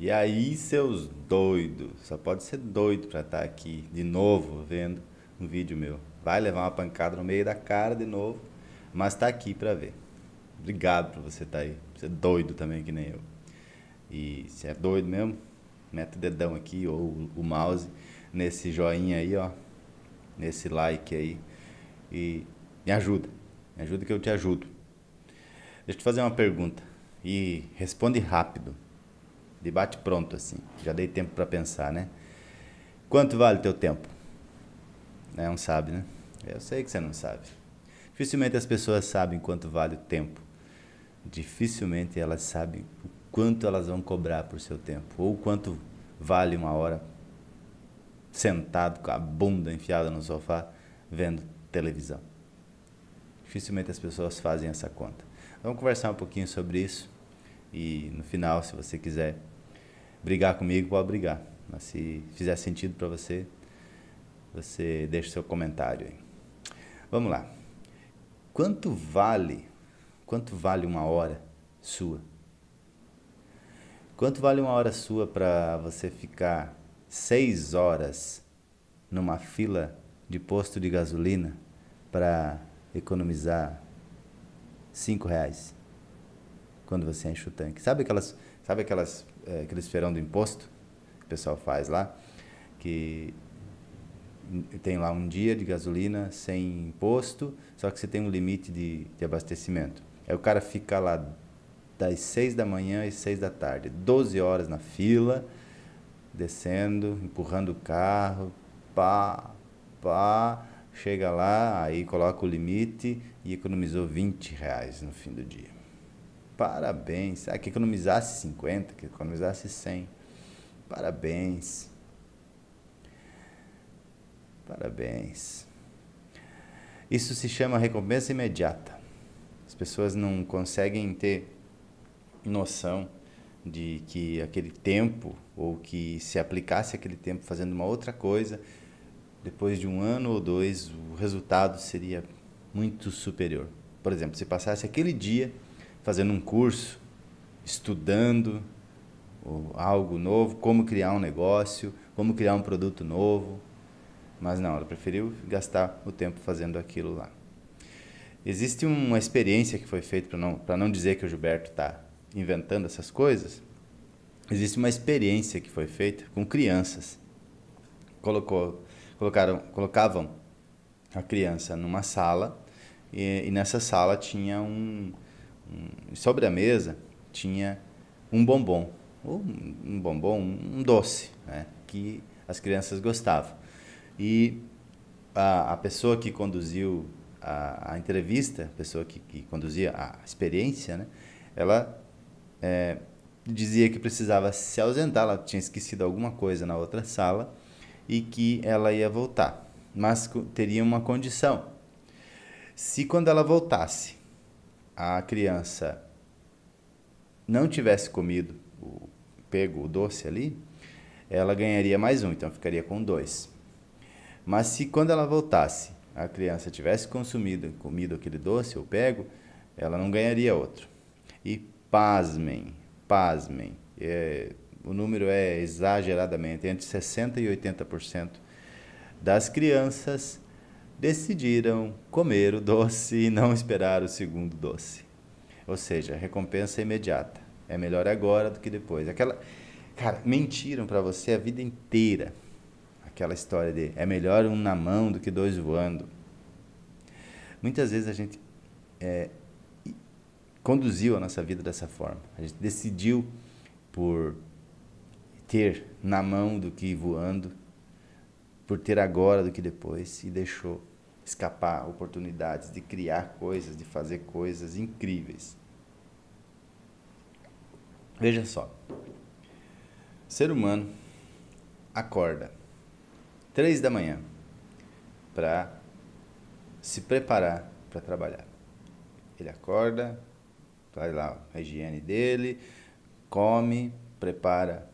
E aí, seus doidos, só pode ser doido para estar aqui de novo vendo um vídeo meu. Vai levar uma pancada no meio da cara de novo, mas está aqui para ver. Obrigado por você estar aí. Você é doido também que nem eu. E se é doido mesmo, mete o dedão aqui ou o mouse nesse joinha aí, ó, nesse like aí e me ajuda. Me ajuda que eu te ajudo. Deixa eu te fazer uma pergunta e responde rápido. Debate pronto assim. Já dei tempo para pensar, né? Quanto vale teu tempo? Não sabe, né? Eu sei que você não sabe. Dificilmente as pessoas sabem quanto vale o tempo. Dificilmente elas sabem o quanto elas vão cobrar por seu tempo ou quanto vale uma hora sentado com a bunda enfiada no sofá vendo televisão. Dificilmente as pessoas fazem essa conta. Vamos conversar um pouquinho sobre isso e no final, se você quiser brigar comigo, pode brigar. Mas se fizer sentido para você, você deixa seu comentário aí. Vamos lá. Quanto vale? Quanto vale uma hora sua? Quanto vale uma hora sua para você ficar seis horas numa fila de posto de gasolina para economizar cinco reais quando você enche o tanque. Sabe aquelas, sabe aquelas, é, aqueles feirão do imposto que o pessoal faz lá, que tem lá um dia de gasolina sem imposto, só que você tem um limite de, de abastecimento. Aí o cara fica lá das seis da manhã às seis da tarde, 12 horas na fila, descendo, empurrando o carro, pá, pá, chega lá, aí coloca o limite e economizou 20 reais no fim do dia. Parabéns. Ah, que economizasse 50, que economizasse 100. Parabéns. Parabéns. Isso se chama recompensa imediata. As pessoas não conseguem ter noção de que aquele tempo, ou que se aplicasse aquele tempo fazendo uma outra coisa, depois de um ano ou dois, o resultado seria muito superior. Por exemplo, se passasse aquele dia fazendo um curso, estudando algo novo, como criar um negócio, como criar um produto novo, mas não, ela preferiu gastar o tempo fazendo aquilo lá. Existe uma experiência que foi feita, para não, não dizer que o Gilberto está inventando essas coisas, existe uma experiência que foi feita com crianças. Colocou, colocaram, colocavam a criança numa sala e, e nessa sala tinha um, um, sobre a mesa tinha um bombom, ou um bombom, um doce, né, que as crianças gostavam. E a, a pessoa que conduziu a, a, entrevista, a pessoa que, que conduzia a experiência, né, ela é, dizia que precisava se ausentar, ela tinha esquecido alguma coisa na outra sala e que ela ia voltar, mas teria uma condição. Se quando ela voltasse, a criança não tivesse comido, o, pego o doce ali, ela ganharia mais um, então ficaria com dois. Mas se quando ela voltasse, a criança tivesse consumido, comido aquele doce ou pego, ela não ganharia outro. E pasmem, pasmem, é, o número é exageradamente, entre 60% e 80% das crianças decidiram comer o doce e não esperar o segundo doce. Ou seja, recompensa imediata. É melhor agora do que depois. Aquela, cara, mentiram para você a vida inteira aquela história de é melhor um na mão do que dois voando. Muitas vezes a gente é, conduziu a nossa vida dessa forma. A gente decidiu por ter na mão do que voando, por ter agora do que depois e deixou escapar oportunidades de criar coisas, de fazer coisas incríveis. Veja só. Ser humano acorda três da manhã para se preparar para trabalhar. Ele acorda, faz lá a higiene dele, come, prepara,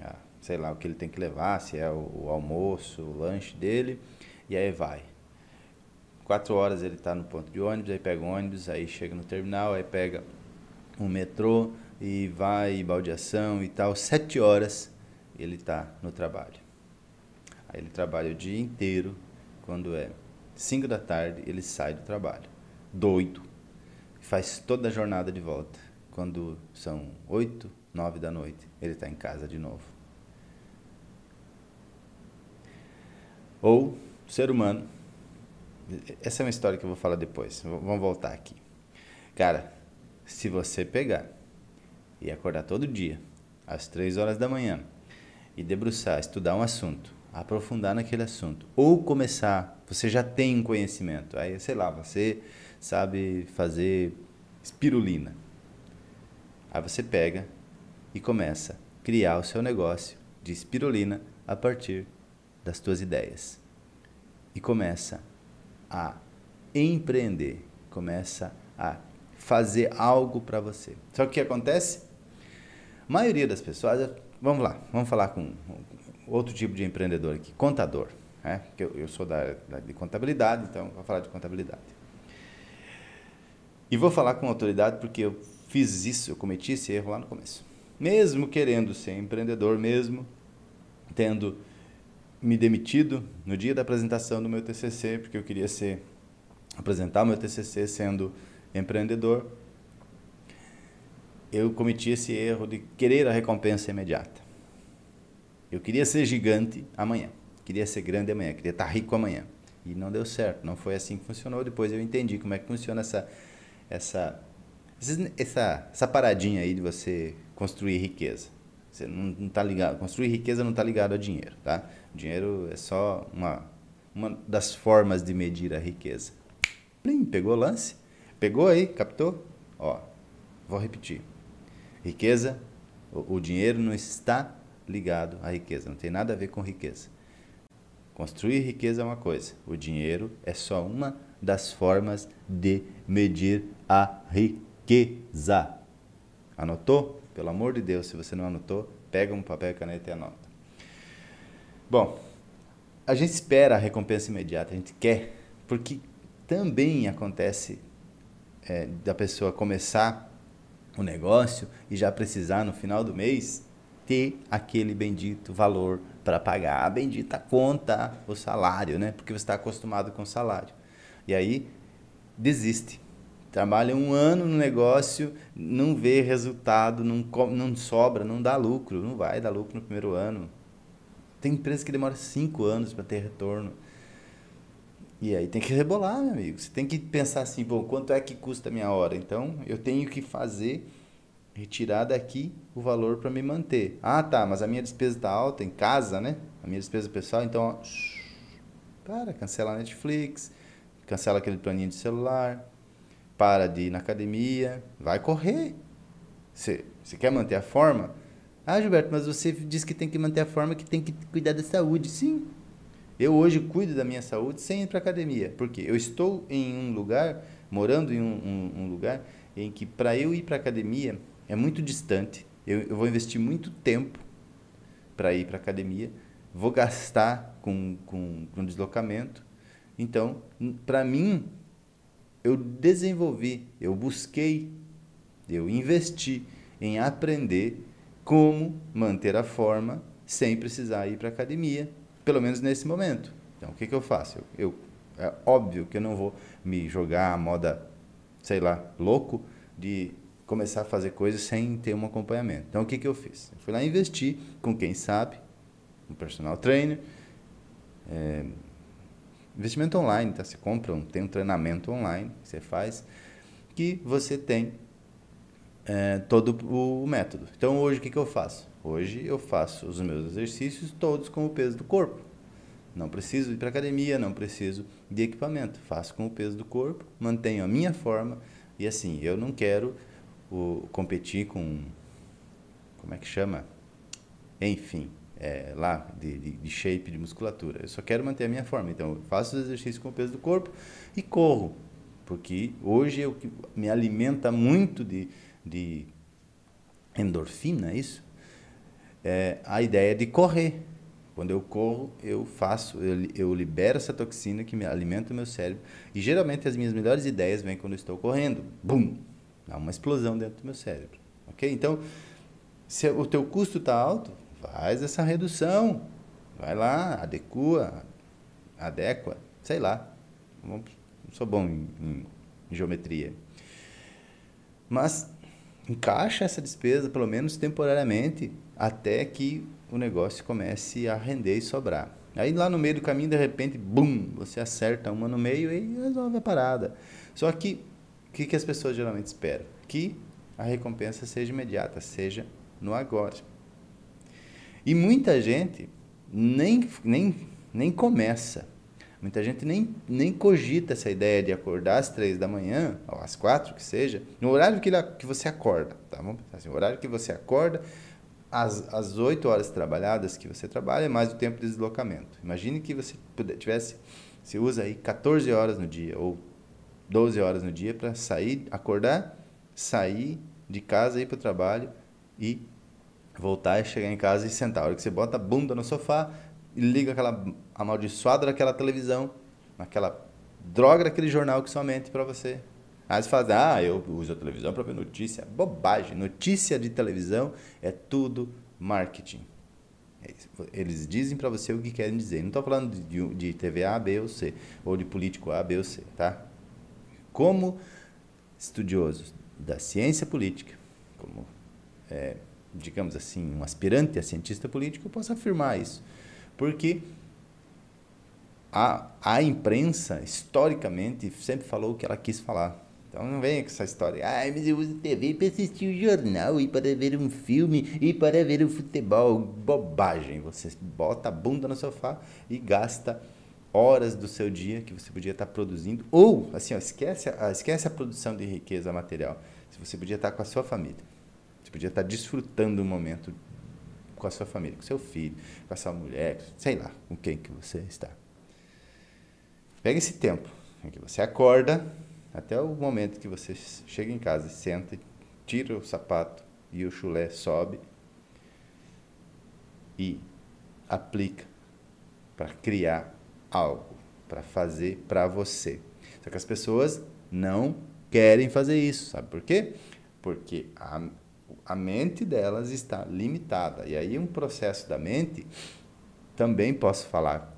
ah, sei lá o que ele tem que levar, se é o almoço, o lanche dele, e aí vai. Quatro horas ele está no ponto de ônibus, aí pega o ônibus, aí chega no terminal, aí pega um metrô, e vai baldeação e tal, sete horas ele está no trabalho. Aí ele trabalha o dia inteiro, quando é cinco da tarde ele sai do trabalho, doido, faz toda a jornada de volta. Quando são oito, nove da noite, ele está em casa de novo. Ou ser humano. Essa é uma história que eu vou falar depois. Vamos voltar aqui. Cara, se você pegar e acordar todo dia, às três horas da manhã, e debruçar, estudar um assunto, aprofundar naquele assunto, ou começar, você já tem um conhecimento, aí sei lá, você sabe fazer espirulina. Aí você pega e começa a criar o seu negócio de espirulina a partir das tuas ideias. E começa a empreender, começa a fazer algo para você. Só que o que acontece? A maioria das pessoas, vamos lá, vamos falar com outro tipo de empreendedor aqui, contador. Né? Eu, eu sou da, da, de contabilidade, então vou falar de contabilidade. E vou falar com autoridade porque eu fiz isso, eu cometi esse erro lá no começo. Mesmo querendo ser empreendedor, mesmo tendo me demitido no dia da apresentação do meu TCC, porque eu queria ser apresentar meu TCC sendo empreendedor, eu cometi esse erro de querer a recompensa imediata. Eu queria ser gigante amanhã, queria ser grande amanhã, queria estar rico amanhã. E não deu certo, não foi assim que funcionou. Depois eu entendi como é que funciona essa essa essa, essa paradinha aí de você construir riqueza. Você não está ligado, construir riqueza não está ligado a dinheiro, tá? Dinheiro é só uma uma das formas de medir a riqueza. Plim, pegou o lance? Pegou aí? Captou? Ó, vou repetir. Riqueza, o, o dinheiro não está ligado à riqueza, não tem nada a ver com riqueza. Construir riqueza é uma coisa, o dinheiro é só uma das formas de medir a riqueza. Anotou? Pelo amor de Deus, se você não anotou, pega um papel e caneta e anota. Bom, a gente espera a recompensa imediata, a gente quer, porque também acontece é, da pessoa começar o negócio e já precisar no final do mês ter aquele bendito valor para pagar a bendita conta, o salário, né? Porque você está acostumado com o salário. E aí desiste. Trabalha um ano no negócio, não vê resultado, não, não sobra, não dá lucro, não vai dar lucro no primeiro ano. Tem empresa que demora cinco anos para ter retorno. E aí tem que rebolar, meu amigo. Você tem que pensar assim, bom, quanto é que custa a minha hora? Então, eu tenho que fazer, retirar daqui o valor para me manter. Ah, tá, mas a minha despesa está alta em casa, né? A minha despesa pessoal, então, ó, para, cancela a Netflix, cancela aquele planinho de celular, para de ir na academia, vai correr. Você, quer manter a forma? Ah, Gilberto, mas você disse que tem que manter a forma, que tem que cuidar da saúde. Sim, eu hoje cuido da minha saúde sem ir para academia, porque eu estou em um lugar, morando em um, um, um lugar, em que para eu ir para academia é muito distante. Eu, eu vou investir muito tempo para ir para academia, vou gastar com, com, com deslocamento. Então, para mim, eu desenvolvi, eu busquei, eu investi em aprender como manter a forma sem precisar ir para academia pelo menos nesse momento. Então, o que, que eu faço? Eu, eu, é óbvio que eu não vou me jogar a moda, sei lá, louco, de começar a fazer coisas sem ter um acompanhamento. Então, o que, que eu fiz? Eu fui lá investir com quem sabe, um personal trainer, é, investimento online, tá? Você compra, um, tem um treinamento online que você faz, que você tem é, todo o método. Então, hoje, o que, que eu faço? Hoje eu faço os meus exercícios todos com o peso do corpo. Não preciso ir para academia, não preciso de equipamento. Faço com o peso do corpo, mantenho a minha forma e assim, eu não quero o, competir com. Como é que chama? Enfim, é, lá de, de, de, shape, de musculatura. Eu só quero manter a minha forma. Então, eu faço os exercícios com o peso do corpo e corro. Porque hoje eu me alimenta muito de, de endorfina, é isso? é, a ideia de correr. Quando eu corro, eu faço, eu, eu libero essa toxina que me alimenta o meu cérebro. E geralmente as minhas melhores ideias vêm quando eu estou correndo. Bum! Dá uma explosão dentro do meu cérebro. ok? Então, se o teu custo está alto, faz essa redução. Vai lá, adequa, adequa, sei lá. Não sou bom em, em geometria. Mas encaixa essa despesa, pelo menos temporariamente, até que o negócio comece a render e sobrar. Aí lá no meio do caminho, de repente, bum, você acerta uma no meio e resolve a parada. Só que o que, que as pessoas geralmente esperam? Que a recompensa seja imediata, seja no agora. E muita gente nem, nem, nem começa. Muita gente nem, nem cogita essa ideia de acordar às três da manhã, ou às quatro, que seja, no horário que, que você acorda. Tá? Vamos pensar assim, o horário que você acorda, as, as 8 horas trabalhadas que você trabalha, mais o tempo de deslocamento. Imagine que você tivesse, você usa aí 14 horas no dia, ou 12 horas no dia para sair, acordar, sair de casa, ir para o trabalho e voltar e chegar em casa e sentar. A hora que você bota a bunda no sofá e liga aquela amaldiçoada daquela televisão, naquela droga daquele jornal que somente para você Aí você fala, ah, eu uso a televisão para ver notícia. Bobagem. Notícia de televisão é tudo marketing. É Eles dizem para você o que querem dizer. Não estou falando de, de TV A, B ou C, ou de político A, B ou C, tá? Como estudiosos da ciência política, como, é, digamos assim, um aspirante a cientista político, eu posso afirmar isso. Porque a, a imprensa, historicamente, sempre falou o que ela quis falar. Então não venha com essa história. Ah, mas eu uso TV para assistir o jornal e para ver um filme e para ver o futebol. Bobagem. Você bota a bunda no sofá e gasta horas do seu dia que você podia estar produzindo. Ou, assim, ó, esquece, esquece a produção de riqueza material. Se você podia estar com a sua família. Você podia estar desfrutando um momento com a sua família, com seu filho, com a sua mulher, sei lá, com quem que você está. Pega esse tempo em que você acorda até o momento que você chega em casa senta, tira o sapato e o chulé sobe e aplica para criar algo, para fazer para você. Só que as pessoas não querem fazer isso, sabe por quê? Porque a, a mente delas está limitada. E aí um processo da mente, também posso falar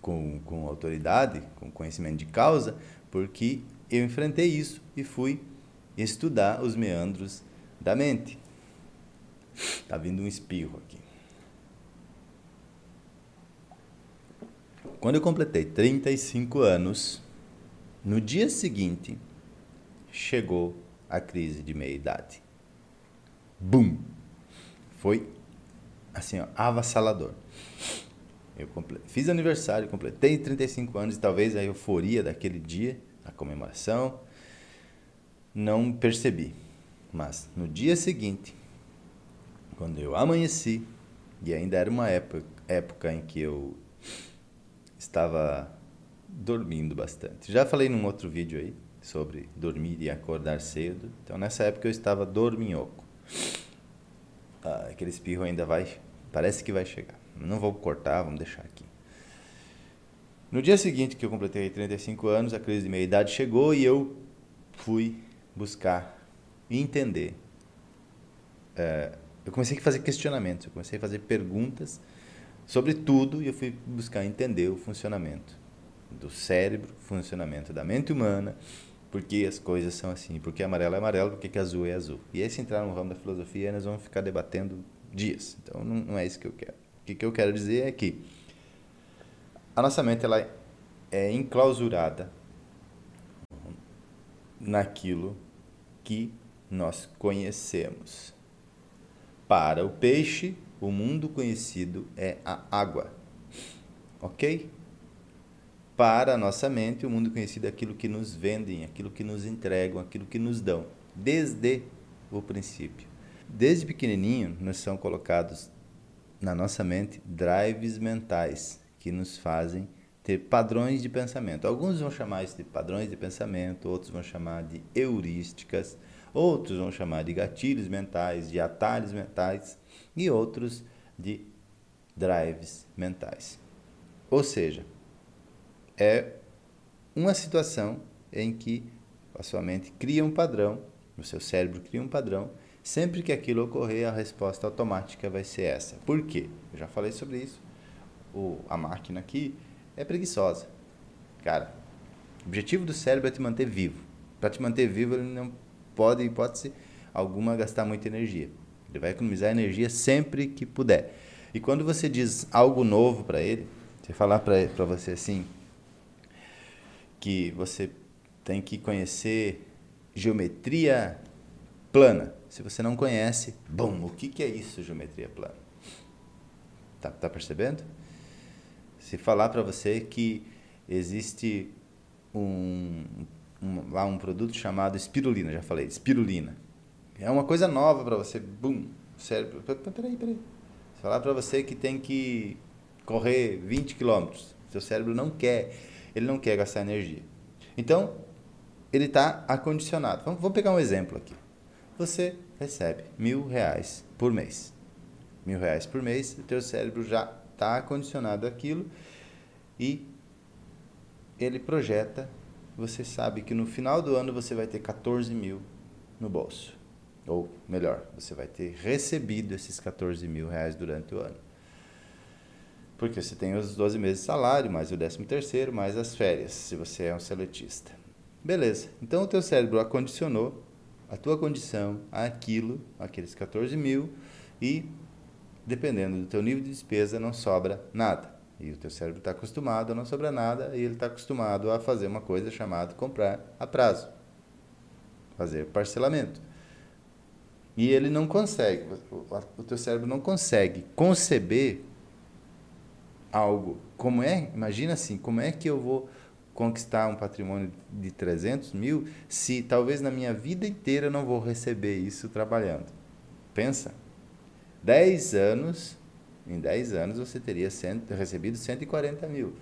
com, com autoridade, com conhecimento de causa, porque eu enfrentei isso e fui estudar os meandros da mente. Tá vindo um espirro aqui. Quando eu completei 35 anos, no dia seguinte, chegou a crise de meia-idade. Bum! Foi assim, ó, avassalador. Eu fiz aniversário, completei 35 anos e talvez a euforia daquele dia a comemoração, não percebi. Mas no dia seguinte, quando eu amanheci, e ainda era uma época, época em que eu estava dormindo bastante. Já falei num outro vídeo aí sobre dormir e acordar cedo. Então nessa época eu estava dorminhoco. Ah, aquele espirro ainda vai, parece que vai chegar. Não vou cortar, vamos deixar aqui. No dia seguinte que eu completei 35 anos, a crise de meia-idade chegou e eu fui buscar entender. É, eu comecei a fazer questionamentos, eu comecei a fazer perguntas sobre tudo e eu fui buscar entender o funcionamento do cérebro, funcionamento da mente humana, por que as coisas são assim, por que amarelo é amarelo, por que azul é azul. E aí, se entrar no ramo da filosofia, nós vamos ficar debatendo dias. Então, não, não é isso que eu quero. O que, que eu quero dizer é que a nossa mente ela é enclausurada naquilo que nós conhecemos. Para o peixe, o mundo conhecido é a água. Ok? Para a nossa mente, o mundo conhecido é aquilo que nos vendem, aquilo que nos entregam, aquilo que nos dão, desde o princípio. Desde pequenininho, nós são colocados na nossa mente drives mentais que nos fazem ter padrões de pensamento. Alguns vão chamar isso de padrões de pensamento, outros vão chamar de heurísticas, outros vão chamar de gatilhos mentais, de atalhos mentais e outros de drives mentais. Ou seja, é uma situação em que a sua mente cria um padrão, o seu cérebro cria um padrão Sempre que aquilo ocorrer, a resposta automática vai ser essa. Por quê? Eu já falei sobre isso. O, a máquina aqui é preguiçosa. Cara, o objetivo do cérebro é te manter vivo. Para te manter vivo, ele não pode, hipótese alguma, gastar muita energia. Ele vai economizar energia sempre que puder. E quando você diz algo novo para ele, você falar para você assim, que você tem que conhecer geometria plana. Se você não conhece, bom, o que, que é isso, geometria plana? Tá, tá percebendo? Se falar para você que existe um, um, lá um produto chamado espirulina, já falei, espirulina. É uma coisa nova para você, bum, cérebro. Peraí, peraí. Se falar para você que tem que correr 20 quilômetros, seu cérebro não quer, ele não quer gastar energia. Então, ele está acondicionado. Vamos, pegar um exemplo aqui. Você recebe mil reais por mês. Mil reais por mês, o teu cérebro já está acondicionado aquilo e ele projeta. Você sabe que no final do ano você vai ter 14 mil no bolso. Ou melhor, você vai ter recebido esses 14 mil reais durante o ano. Porque você tem os 12 meses de salário, mais o 13 terceiro, mais as férias, se você é um seletista. Beleza. Então o teu cérebro acondicionou a tua condição àquilo, aqueles 14 mil, e dependendo do teu nível de despesa, não sobra nada. E o teu cérebro está acostumado a não sobrar nada, e ele está acostumado a fazer uma coisa chamada comprar a prazo. Fazer parcelamento. E ele não consegue, o teu cérebro não consegue conceber algo. Como é? Imagina assim, como é que eu vou conquistar um patrimônio de 300 mil se talvez na minha vida inteira eu não vou receber isso trabalhando? Pensa. 10 anos, em 10 anos você teria cento, recebido 140 mil.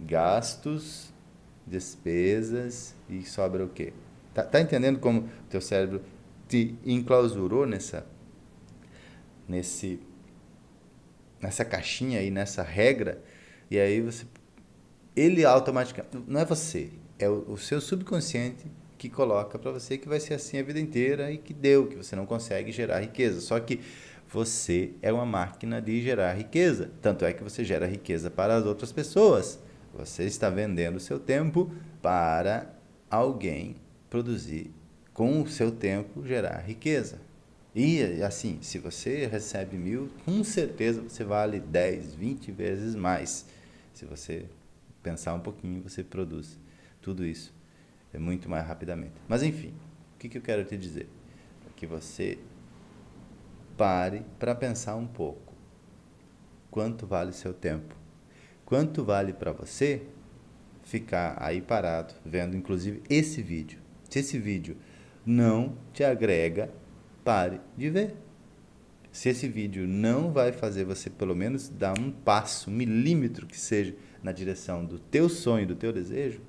Gastos, despesas e sobra o quê? Tá, tá entendendo como o teu cérebro te enclausurou nessa nesse nessa caixinha aí, nessa regra, e aí você ele automaticamente não é você, é o, o seu subconsciente que coloca para você que vai ser assim a vida inteira e que deu, que você não consegue gerar riqueza. Só que você é uma máquina de gerar riqueza, tanto é que você gera riqueza para as outras pessoas. Você está vendendo seu tempo para alguém produzir com o seu tempo gerar riqueza. E assim, se você recebe mil, com certeza você vale 10, 20 vezes mais. Se você pensar um pouquinho, você produz tudo isso é muito mais rapidamente. Mas enfim, o que, eu quero te dizer? Que você pare para pensar um pouco. Quanto vale seu tempo? Quanto vale para você ficar aí parado, vendo inclusive esse vídeo? Se esse vídeo não te agrega, pare de ver. Se esse vídeo não vai fazer você pelo menos dar um passo, um milímetro que seja na direção do teu sonho, do teu desejo,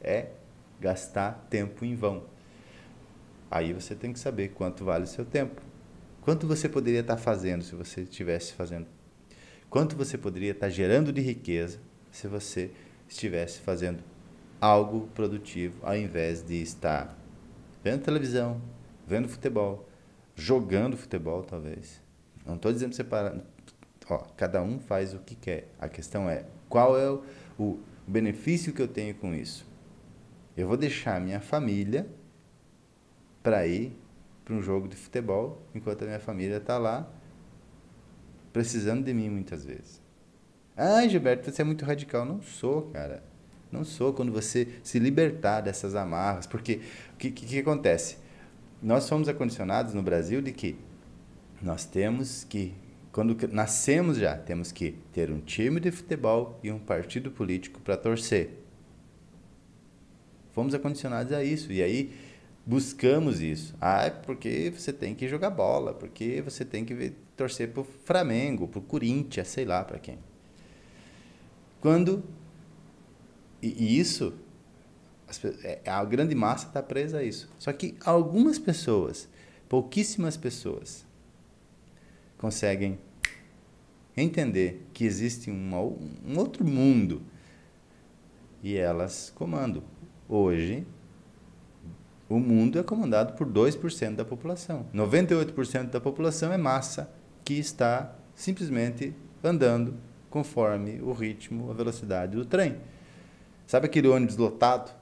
é gastar tempo em vão. Aí você tem que saber quanto vale o seu tempo. Quanto você poderia estar fazendo se você estivesse fazendo? Quanto você poderia estar gerando de riqueza se você estivesse fazendo algo produtivo ao invés de estar vendo televisão, vendo futebol, jogando futebol, talvez. Não estou dizendo separar. Ó, cada um faz o que quer. A questão é qual é o, o benefício que eu tenho com isso. Eu vou deixar minha família para ir para um jogo de futebol, enquanto a minha família está lá precisando de mim muitas vezes. Ah, Gilberto, você é muito radical. Não sou, cara. Não sou quando você se libertar dessas amarras. Porque o que, que, que acontece? Nós somos acondicionados no Brasil de que nós temos que, quando nascemos já, temos que ter um time de futebol e um partido político para torcer. Fomos acondicionados a isso. E aí buscamos isso. Ah, é porque você tem que jogar bola, porque você tem que torcer para o Flamengo, para o Corinthians, sei lá para quem. Quando e isso, é, a grande massa está presa a isso. Só que algumas pessoas, pouquíssimas pessoas, conseguem entender que existe um, um outro mundo e elas comandam. Hoje, o mundo é comandado por 2% da população. 98% da população é massa que está simplesmente andando conforme o ritmo, a velocidade do trem. Sabe aquele ônibus lotado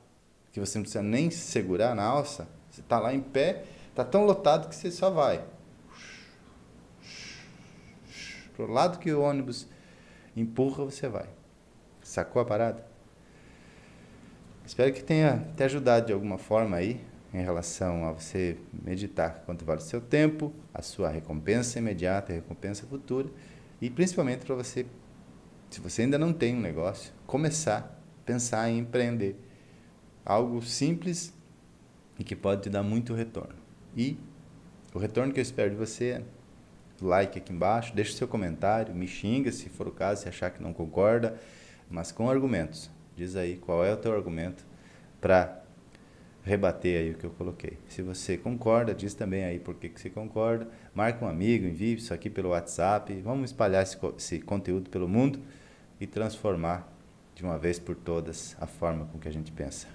que você não precisa nem se segurar na alça? Você está lá em pé, está tão lotado que você só vai. Para o lado que o ônibus empurra, você vai. Sacou a parada? Espero que tenha te ajudado de alguma forma aí em relação a você meditar quanto vale o seu tempo, a sua recompensa imediata, a recompensa futura e principalmente para você, se você ainda não tem um negócio, começar a pensar em empreender algo simples e que pode te dar muito retorno. E o retorno que eu espero de você é like aqui embaixo, deixe seu comentário, me xinga se for o caso, se achar que não concorda, mas com argumentos. Diz aí qual é o teu argumento para rebater aí o que eu coloquei. Se você concorda, diz também aí por que, que você concorda. Marca um amigo, envie isso aqui pelo WhatsApp. Vamos espalhar esse, esse conteúdo pelo mundo e transformar de uma vez por todas a forma com que a gente pensa.